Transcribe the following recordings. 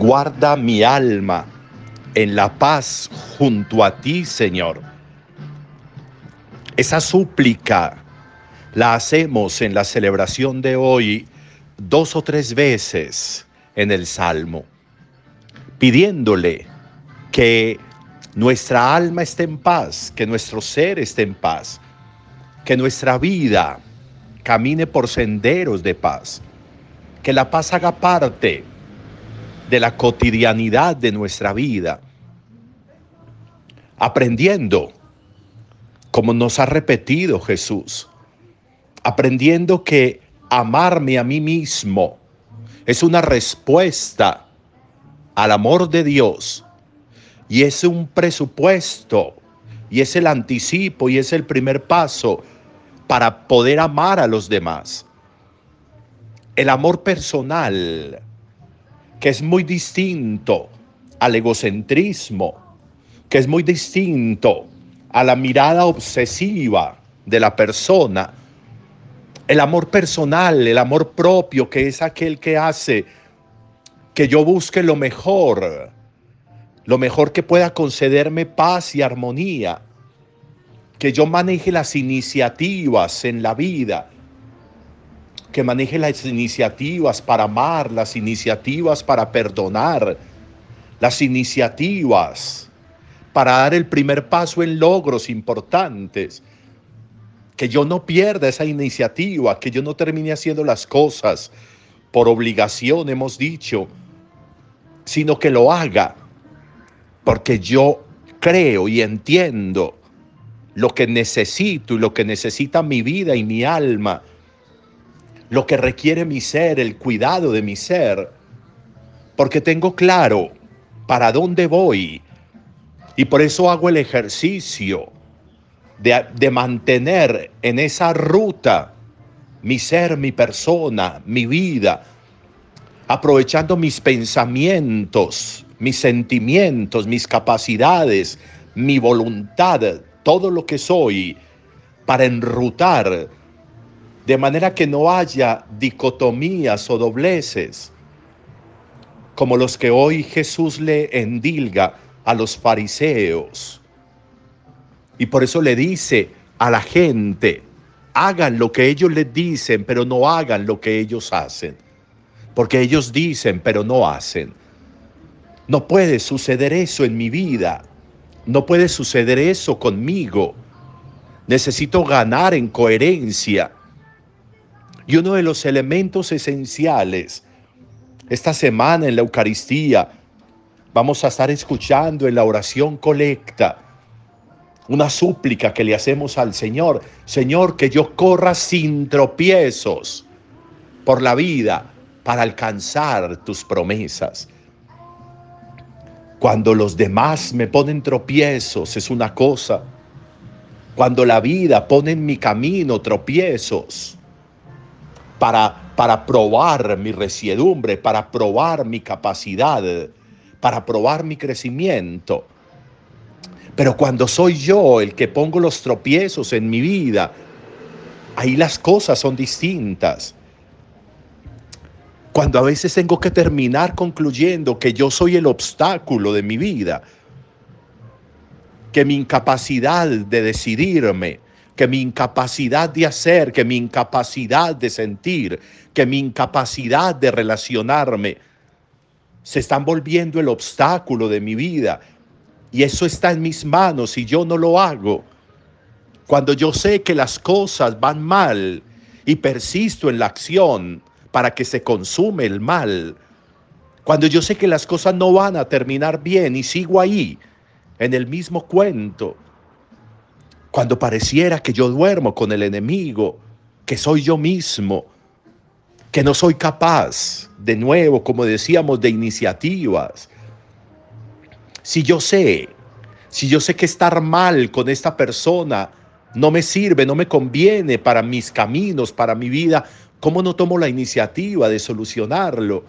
Guarda mi alma en la paz junto a ti, Señor. Esa súplica la hacemos en la celebración de hoy dos o tres veces en el Salmo, pidiéndole que nuestra alma esté en paz, que nuestro ser esté en paz, que nuestra vida camine por senderos de paz, que la paz haga parte de la cotidianidad de nuestra vida, aprendiendo, como nos ha repetido Jesús, aprendiendo que amarme a mí mismo es una respuesta al amor de Dios y es un presupuesto y es el anticipo y es el primer paso para poder amar a los demás. El amor personal, que es muy distinto al egocentrismo, que es muy distinto a la mirada obsesiva de la persona. El amor personal, el amor propio, que es aquel que hace que yo busque lo mejor, lo mejor que pueda concederme paz y armonía, que yo maneje las iniciativas en la vida, que maneje las iniciativas para amar, las iniciativas para perdonar, las iniciativas para dar el primer paso en logros importantes, que yo no pierda esa iniciativa, que yo no termine haciendo las cosas por obligación, hemos dicho, sino que lo haga porque yo creo y entiendo lo que necesito y lo que necesita mi vida y mi alma, lo que requiere mi ser, el cuidado de mi ser, porque tengo claro para dónde voy. Y por eso hago el ejercicio de, de mantener en esa ruta mi ser, mi persona, mi vida, aprovechando mis pensamientos, mis sentimientos, mis capacidades, mi voluntad, todo lo que soy, para enrutar, de manera que no haya dicotomías o dobleces, como los que hoy Jesús le endilga a los fariseos. Y por eso le dice a la gente, hagan lo que ellos les dicen, pero no hagan lo que ellos hacen. Porque ellos dicen, pero no hacen. No puede suceder eso en mi vida. No puede suceder eso conmigo. Necesito ganar en coherencia. Y uno de los elementos esenciales, esta semana en la Eucaristía, vamos a estar escuchando en la oración colecta una súplica que le hacemos al Señor. Señor, que yo corra sin tropiezos por la vida para alcanzar tus promesas. Cuando los demás me ponen tropiezos es una cosa. Cuando la vida pone en mi camino tropiezos para, para probar mi resiedumbre, para probar mi capacidad, para probar mi crecimiento. Pero cuando soy yo el que pongo los tropiezos en mi vida, ahí las cosas son distintas. Cuando a veces tengo que terminar concluyendo que yo soy el obstáculo de mi vida, que mi incapacidad de decidirme, que mi incapacidad de hacer, que mi incapacidad de sentir, que mi incapacidad de relacionarme, se están volviendo el obstáculo de mi vida. Y eso está en mis manos y yo no lo hago. Cuando yo sé que las cosas van mal y persisto en la acción, para que se consume el mal. Cuando yo sé que las cosas no van a terminar bien y sigo ahí, en el mismo cuento. Cuando pareciera que yo duermo con el enemigo, que soy yo mismo, que no soy capaz, de nuevo, como decíamos, de iniciativas. Si yo sé, si yo sé que estar mal con esta persona no me sirve, no me conviene para mis caminos, para mi vida, ¿Cómo no tomo la iniciativa de solucionarlo?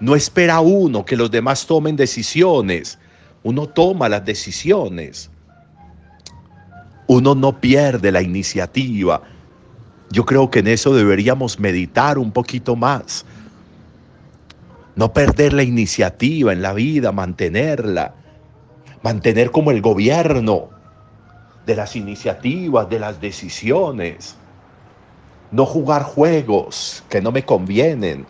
No espera uno que los demás tomen decisiones. Uno toma las decisiones. Uno no pierde la iniciativa. Yo creo que en eso deberíamos meditar un poquito más. No perder la iniciativa en la vida, mantenerla. Mantener como el gobierno de las iniciativas, de las decisiones. No jugar juegos que no me convienen.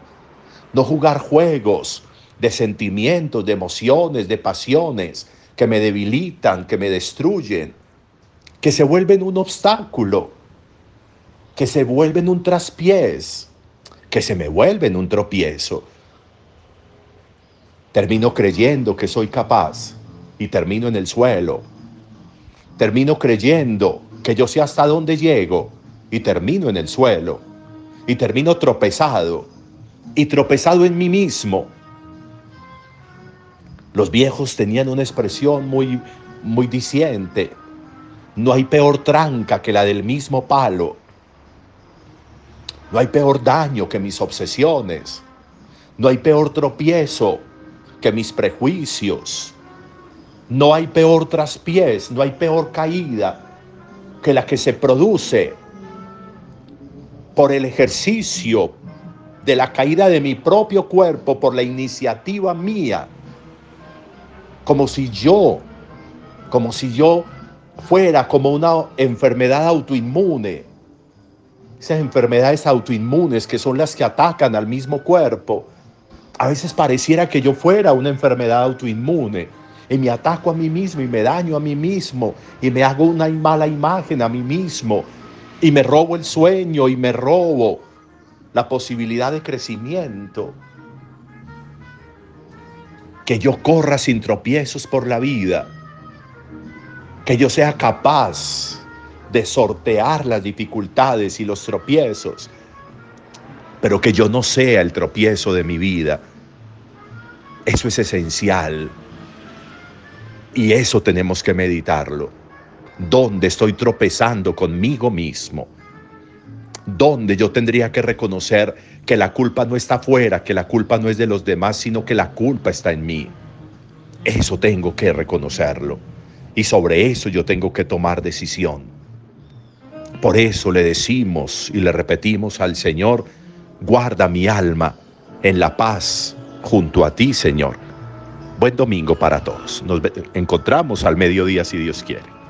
No jugar juegos de sentimientos, de emociones, de pasiones que me debilitan, que me destruyen, que se vuelven un obstáculo, que se vuelven un traspiés, que se me vuelven un tropiezo. Termino creyendo que soy capaz y termino en el suelo. Termino creyendo que yo sé hasta dónde llego y termino en el suelo. Y termino tropezado y tropezado en mí mismo. Los viejos tenían una expresión muy, muy diciente. No hay peor tranca que la del mismo palo. No hay peor daño que mis obsesiones. No hay peor tropiezo que mis prejuicios. No hay peor traspiés, no hay peor caída que la que se produce por el ejercicio de la caída de mi propio cuerpo, por la iniciativa mía, como si yo, como si yo fuera como una enfermedad autoinmune. Esas enfermedades autoinmunes que son las que atacan al mismo cuerpo. A veces pareciera que yo fuera una enfermedad autoinmune y me ataco a mí mismo y me daño a mí mismo y me hago una mala imagen a mí mismo y me robo el sueño y me robo la posibilidad de crecimiento. Que yo corra sin tropiezos por la vida. Que yo sea capaz de sortear las dificultades y los tropiezos. Pero que yo no sea el tropiezo de mi vida. Eso es esencial. Y eso tenemos que meditarlo. ¿Dónde estoy tropezando conmigo mismo? ¿Dónde yo tendría que reconocer que la culpa no está afuera, que la culpa no es de los demás, sino que la culpa está en mí? Eso tengo que reconocerlo. Y sobre eso yo tengo que tomar decisión. Por eso le decimos y le repetimos al Señor, guarda mi alma en la paz junto a ti, Señor. Buen domingo para todos. Nos encontramos al mediodía si Dios quiere.